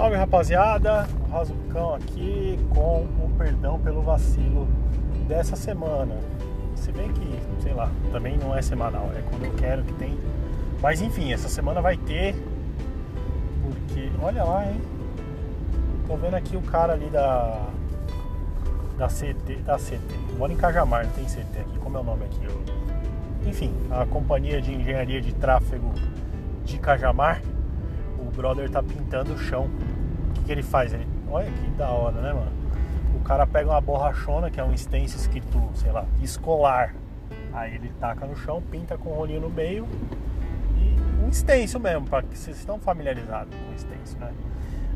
Salve rapaziada, o Razucão aqui com o perdão pelo vacilo dessa semana. Se bem que, sei lá, também não é semanal, é quando eu quero que tem. Mas enfim, essa semana vai ter. Porque, olha lá, hein? Tô vendo aqui o cara ali da. Da CT. Da CT. Mora em Cajamar, não tem CT aqui. Como é o nome aqui? enfim, a companhia de engenharia de tráfego de Cajamar. O brother tá pintando o chão. O que, que ele faz? Ele, olha que da hora, né, mano? O cara pega uma borrachona, que é um stencil escrito, sei lá, escolar. Aí ele taca no chão, pinta com um rolinho no meio. E um stencil mesmo, para que vocês estão familiarizados com stencil, né?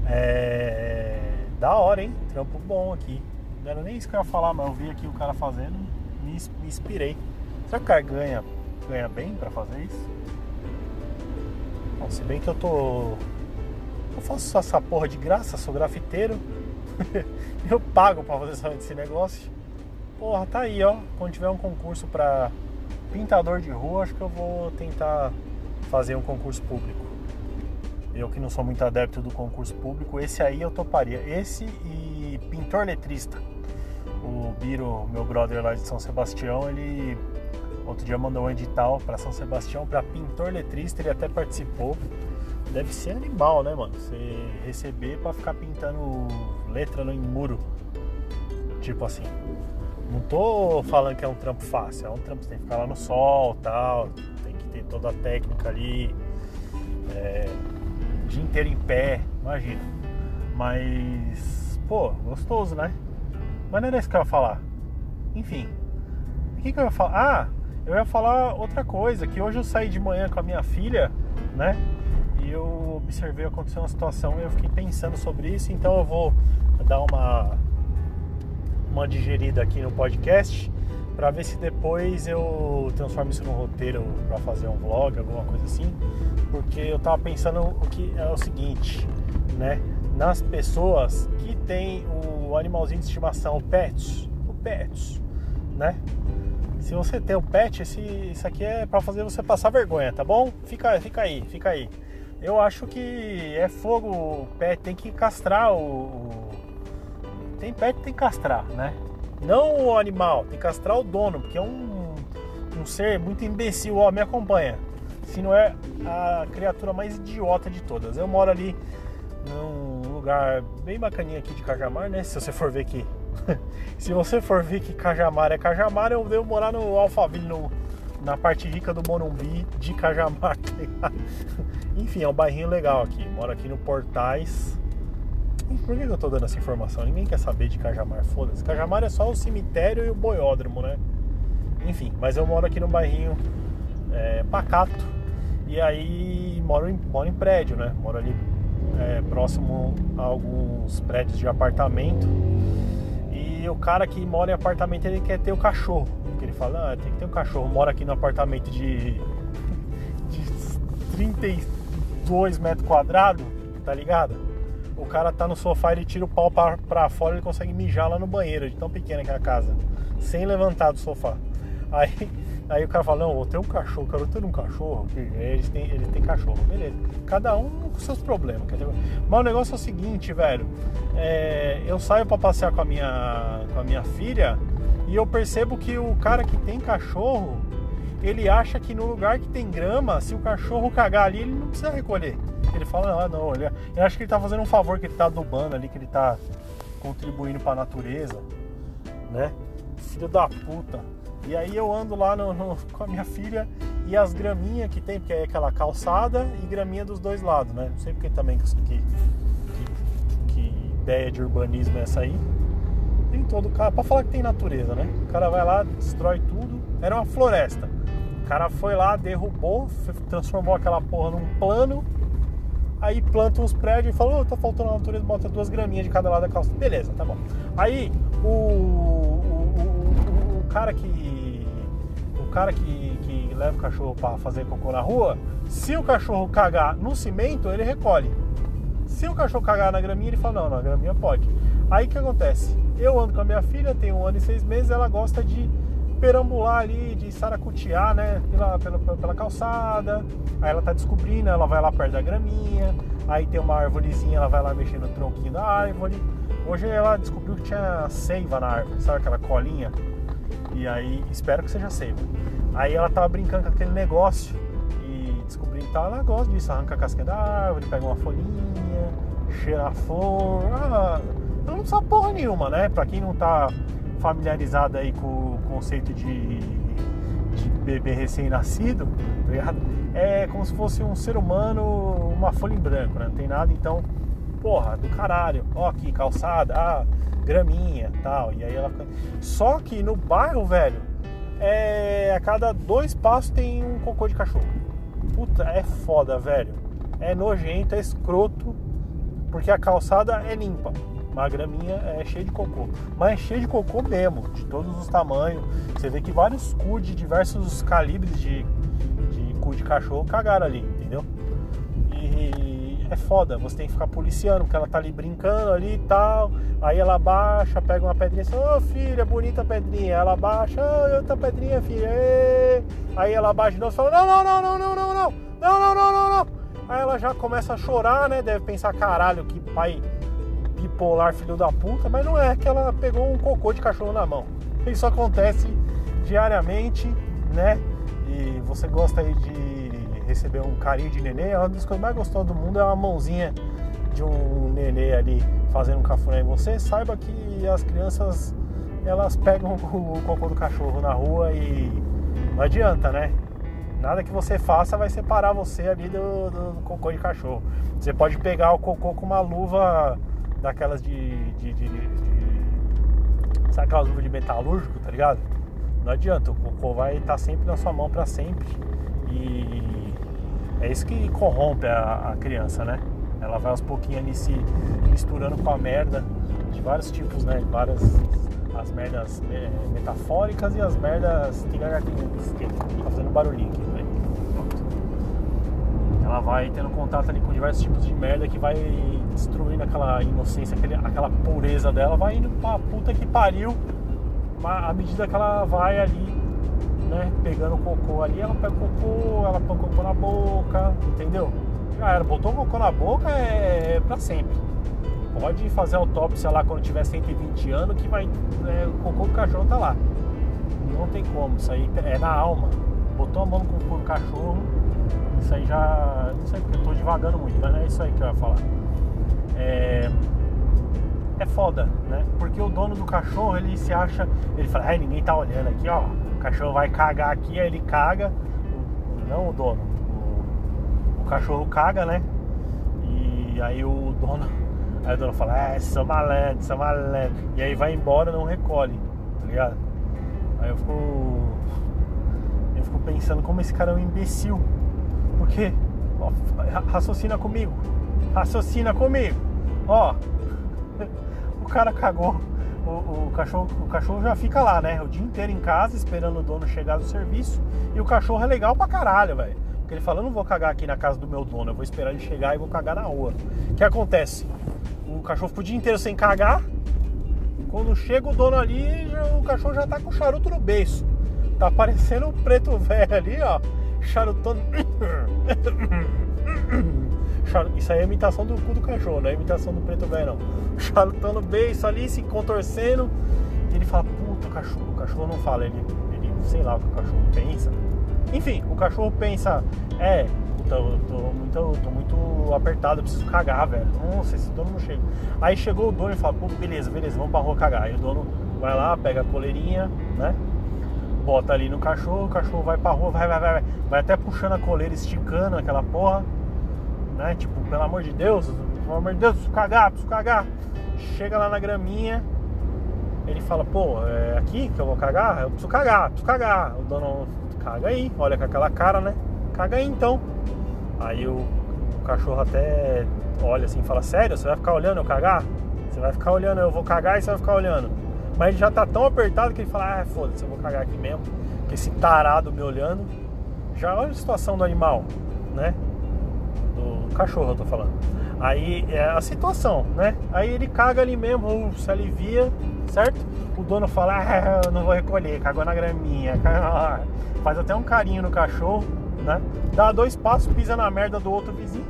É... Da hora, hein? Trampo bom aqui. Não era nem isso que eu ia falar, mas eu vi aqui o cara fazendo, me, me inspirei. Será que o cara ganha, ganha bem para fazer isso? Bom, se bem que eu tô. Eu faço essa porra de graça, sou grafiteiro. eu pago pra fazer esse negócio. Porra, tá aí, ó. Quando tiver um concurso pra pintador de rua, acho que eu vou tentar fazer um concurso público. Eu que não sou muito adepto do concurso público, esse aí eu toparia. Esse e pintor letrista. O Biro, meu brother lá de São Sebastião, ele outro dia mandou um edital para São Sebastião para pintor letrista, ele até participou. Deve ser animal, né, mano? Você receber para ficar pintando letra no muro. Tipo assim. Não tô falando que é um trampo fácil, é um trampo, você tem que ficar lá no sol tal, tem que ter toda a técnica ali. É, dia inteiro em pé, imagina. Mas, pô, gostoso, né? Mas não era isso que eu ia falar. Enfim, o que, que eu ia falar? Ah, eu ia falar outra coisa, que hoje eu saí de manhã com a minha filha, né? Eu observei acontecer uma situação e eu fiquei pensando sobre isso, então eu vou dar uma uma digerida aqui no podcast para ver se depois eu transformo isso num roteiro para fazer um vlog, alguma coisa assim, porque eu tava pensando o que é o seguinte, né? Nas pessoas que tem o animalzinho de estimação, o pets, o pets, né? Se você tem o pet, esse, isso aqui é para fazer você passar vergonha, tá bom? Fica, fica aí, fica aí. Eu acho que é fogo, o pet tem que castrar o, tem pet tem que castrar, né? Não o animal, tem que castrar o dono, porque é um, um ser muito imbecil. Ó, me acompanha. Se não é a criatura mais idiota de todas. Eu moro ali num lugar bem bacaninha aqui de Cajamar, né? Se você for ver que. Se você for ver que Cajamar é Cajamar, eu devo morar no Alphaville, no, na parte rica do Morumbi de Cajamar, tá Enfim, é um bairrinho legal aqui. Moro aqui no Portais por que eu tô dando essa informação? Ninguém quer saber de Cajamar, foda-se. Cajamar é só o cemitério e o boiódromo, né? Enfim, mas eu moro aqui no bairrinho é, pacato e aí moro em, moro em prédio, né? Moro ali é, próximo a alguns prédios de apartamento. E o cara que mora em apartamento ele quer ter o cachorro. Porque ele fala, ah, tem que ter um cachorro. Mora aqui no apartamento de, de 32 metros quadrados, tá ligado? o cara tá no sofá, ele tira o pau pra, pra fora, ele consegue mijar lá no banheiro, de tão pequena que é a casa, sem levantar do sofá. Aí, aí o cara fala, não, eu tenho um cachorro, quero ter um cachorro. Eles têm, eles têm cachorro, beleza. Cada um com seus problemas. Mas o negócio é o seguinte, velho. É, eu saio para passear com a, minha, com a minha filha e eu percebo que o cara que tem cachorro, ele acha que no lugar que tem grama, se o cachorro cagar ali, ele não precisa recolher. Ele fala, ah, não, ele, eu acho que ele tá fazendo um favor, que ele tá adubando ali, que ele tá contribuindo para a natureza, né? Filho da puta. E aí eu ando lá no, no, com a minha filha e as graminhas que tem, porque é aquela calçada e graminha dos dois lados, né? Não sei porque também que, que, que ideia de urbanismo é essa aí. Tem todo cara, pra falar que tem natureza, né? O cara vai lá, destrói tudo. Era uma floresta. O cara foi lá, derrubou, transformou aquela porra num plano. Aí planta uns prédios e falou, oh, tá faltando a natureza, bota duas graminhas de cada lado da calça. Beleza, tá bom. Aí o, o, o, o cara que. O cara que, que leva o cachorro para fazer cocô na rua, se o cachorro cagar no cimento, ele recolhe. Se o cachorro cagar na graminha, ele fala, não, na graminha pode. Aí o que acontece? Eu ando com a minha filha, tem um ano e seis meses, ela gosta de perambular ali, de saracutear, né, pela, pela, pela calçada. Aí ela tá descobrindo, ela vai lá perto da graminha. Aí tem uma árvorezinha, ela vai lá mexer no tronquinho da árvore. Hoje ela descobriu que tinha seiva na árvore, sabe aquela colinha? E aí, espero que seja seiva. Aí ela tava brincando com aquele negócio e descobrindo que tá, ela gosta disso, arranca a casquinha da árvore, pega uma folhinha, cheira a flor. Ah, não precisa porra nenhuma, né? Pra quem não tá familiarizado aí com conceito de, de bebê recém-nascido, tá? É como se fosse um ser humano, uma folha em branco, né? Não tem nada, então, porra, do caralho. Ó, aqui, calçada, ah, graminha tal. E aí ela. Só que no bairro, velho, é, a cada dois passos tem um cocô de cachorro. Puta, é foda, velho. É nojento, é escroto, porque a calçada é limpa. Uma graminha é cheia de cocô. Mas é cheia de cocô mesmo, de todos os tamanhos. Você vê que vários cu de diversos calibres de, de cu de cachorro cagaram ali, entendeu? E é foda, você tem que ficar policiando, porque ela tá ali brincando ali e tal. Aí ela baixa, pega uma pedrinha assim, ô oh, filha, bonita pedrinha. Ela baixa, ô oh, outra pedrinha, filha. Aí ela baixa de novo e fala, não, não, não, não, não, não, não, não, não, não, não, não. Aí ela já começa a chorar, né? Deve pensar, caralho, que pai bipolar filho da puta, mas não é que ela pegou um cocô de cachorro na mão. Isso acontece diariamente, né? E você gosta aí de receber um carinho de nenê, é uma das coisas mais gostosas do mundo é uma mãozinha de um nenê ali fazendo um cafuné em você. Saiba que as crianças elas pegam o cocô do cachorro na rua e não adianta, né? Nada que você faça vai separar você ali do, do cocô de cachorro. Você pode pegar o cocô com uma luva daquelas de, de, de, de, Sabe aquelas luvas de metalúrgico, tá ligado? Não adianta, o cocô vai estar tá sempre na sua mão para sempre. E é isso que corrompe a, a, criança, né? Ela vai aos pouquinhos ali se misturando com a merda de vários tipos, né? Várias as merdas é, metafóricas e as merdas que tá fazendo barulhinho aqui, né? Ela vai tendo contato ali com diversos tipos de merda que vai destruindo aquela inocência, aquele, aquela pureza dela, vai indo pra puta que pariu. À medida que ela vai ali, né, pegando cocô ali, ela pega o cocô, ela põe o cocô na boca, entendeu? Já era, botou o cocô na boca é, é pra sempre. Pode fazer autópsia lá quando tiver 120 anos que vai. É, o cocô do cachorro tá lá. Não tem como, isso aí é na alma. Botou a mão no cocô do cachorro, isso aí já. Não sei porque eu tô devagando muito, mas não é isso aí que eu ia falar é, é foda, né? Porque o dono do cachorro, ele se acha, ele fala, ai, ninguém tá olhando aqui, ó, o cachorro vai cagar aqui, aí ele caga, não o dono, o, cachorro caga, né? E aí o dono, aí o dono fala, é, sou malandro, sou malandro, e aí vai embora, não recolhe, tá ligado? Aí eu fico, eu fico pensando como esse cara é um imbecil, porque, ó, raciocina comigo, raciocina comigo. Ó, o cara cagou. O, o, cachorro, o cachorro já fica lá, né? O dia inteiro em casa esperando o dono chegar do serviço. E o cachorro é legal pra caralho, velho. Porque ele fala, eu não vou cagar aqui na casa do meu dono, eu vou esperar ele chegar e vou cagar na rua. O que acontece? O cachorro fica o dia inteiro sem cagar. Quando chega o dono ali, o cachorro já tá com o charuto no beiço. Tá parecendo um preto velho ali, ó. Charutando. Isso aí é imitação do cu do cachorro, não é imitação do preto velho não. Charutando beijo ali, se contorcendo. E ele fala, puta, o cachorro. O cachorro não fala, ele, ele sei lá o que o cachorro pensa. Enfim, o cachorro pensa, é, puta, eu tô muito, eu tô muito apertado, eu preciso cagar, velho. Nossa, esse dono não chega. Aí chegou o dono e fala, pô, beleza, beleza, vamos pra rua cagar. Aí o dono vai lá, pega a coleirinha, né? Bota ali no cachorro, o cachorro vai pra rua, vai, vai, vai, vai, até puxando a coleira, esticando aquela porra né? Tipo, pelo amor de Deus, pelo amor de Deus, preciso cagar, preciso cagar. Chega lá na graminha, ele fala, pô, é aqui que eu vou cagar? Eu preciso cagar, preciso cagar. O dono, caga aí, olha com aquela cara, né? Caga aí então. Aí o, o cachorro até olha assim fala, sério, você vai ficar olhando eu cagar? Você vai ficar olhando, eu vou cagar e você vai ficar olhando. Mas ele já tá tão apertado que ele fala, ah, foda-se, eu vou cagar aqui mesmo. Que esse tarado me olhando. Já olha a situação do animal, né? cachorro eu tô falando. Aí é a situação, né? Aí ele caga ali mesmo, se alivia, certo? O dono fala, ah, não vou recolher, cagou na graminha. Faz até um carinho no cachorro, né? Dá dois passos, pisa na merda do outro vizinho.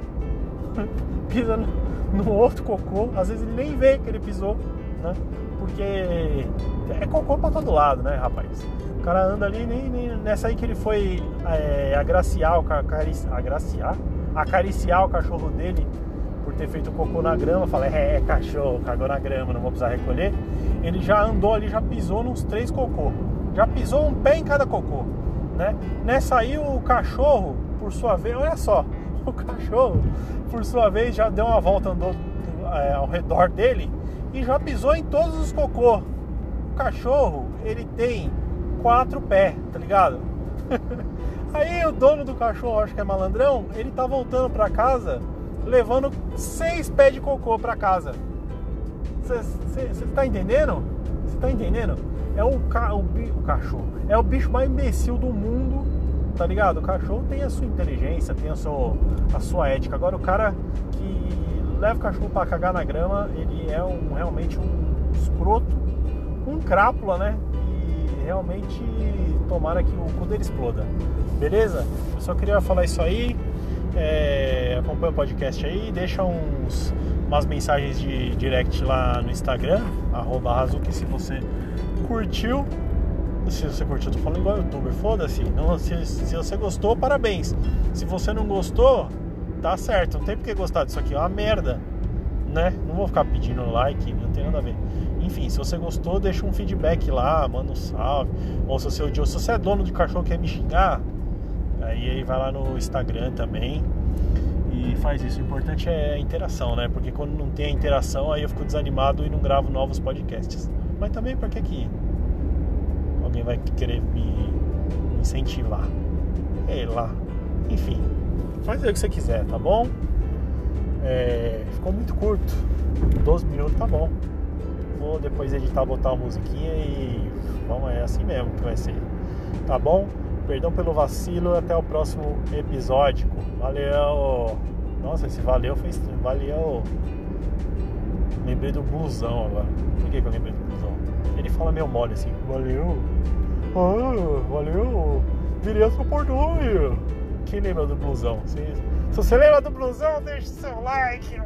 pisa no outro cocô. Às vezes ele nem vê que ele pisou, né? Porque é cocô pra todo lado, né, rapaz? O cara anda ali, nem, nem nessa aí que ele foi é, agraciar, o, agraciar, acariciar o cachorro dele por ter feito cocô na grama, fala, é, é, cachorro, cagou na grama, não vou precisar recolher. Ele já andou ali, já pisou nos três cocô. Já pisou um pé em cada cocô, né? Nessa aí o cachorro, por sua vez, olha só, o cachorro, por sua vez, já deu uma volta, andou é, ao redor dele e já pisou em todos os cocô. O cachorro, ele tem quatro pés, tá ligado? Aí o dono do cachorro, acho que é malandrão, ele tá voltando pra casa levando seis pés de cocô para casa. Você tá entendendo? Você tá entendendo? É o, ca, o, o, cachorro. É o bicho mais imbecil do mundo, tá ligado? O cachorro tem a sua inteligência, tem a sua, a sua ética. Agora o cara que leva o cachorro para cagar na grama, ele é um, realmente um escroto, um crápula, né? E realmente tomara que o cu dele exploda. Beleza? Eu só queria falar isso aí. É, acompanha o podcast aí, deixa uns, umas mensagens de direct lá no Instagram, arroba Hazuki, se você curtiu. Se você curtiu, tô falando igual youtuber, foda-se. Se, se você gostou, parabéns. Se você não gostou, tá certo. Não tem porque gostar disso aqui, é uma merda. Né? Não vou ficar pedindo like, não tem nada a ver. Enfim, se você gostou, deixa um feedback lá, manda um salve. Ou se você odiou, se você é dono de cachorro quer me xingar, Aí, aí vai lá no Instagram também e faz isso. O importante é a interação, né? Porque quando não tem a interação, aí eu fico desanimado e não gravo novos podcasts. Mas também porque que alguém vai querer me incentivar? Sei lá. Enfim, faz aí o que você quiser, tá bom? É, ficou muito curto. 12 minutos tá bom. Vou depois editar, botar uma musiquinha e vamos, é assim mesmo que vai ser. Tá bom? Perdão pelo vacilo, até o próximo episódio. Valeu! Nossa, esse valeu foi estranho. Valeu! Lembrei do blusão agora. Por que, que eu lembrei do blusão? Ele fala meio mole assim. Valeu! Ah, valeu! Virei seu portões! Quem lembra do blusão? Se, você lembra do blusão, deixe seu like!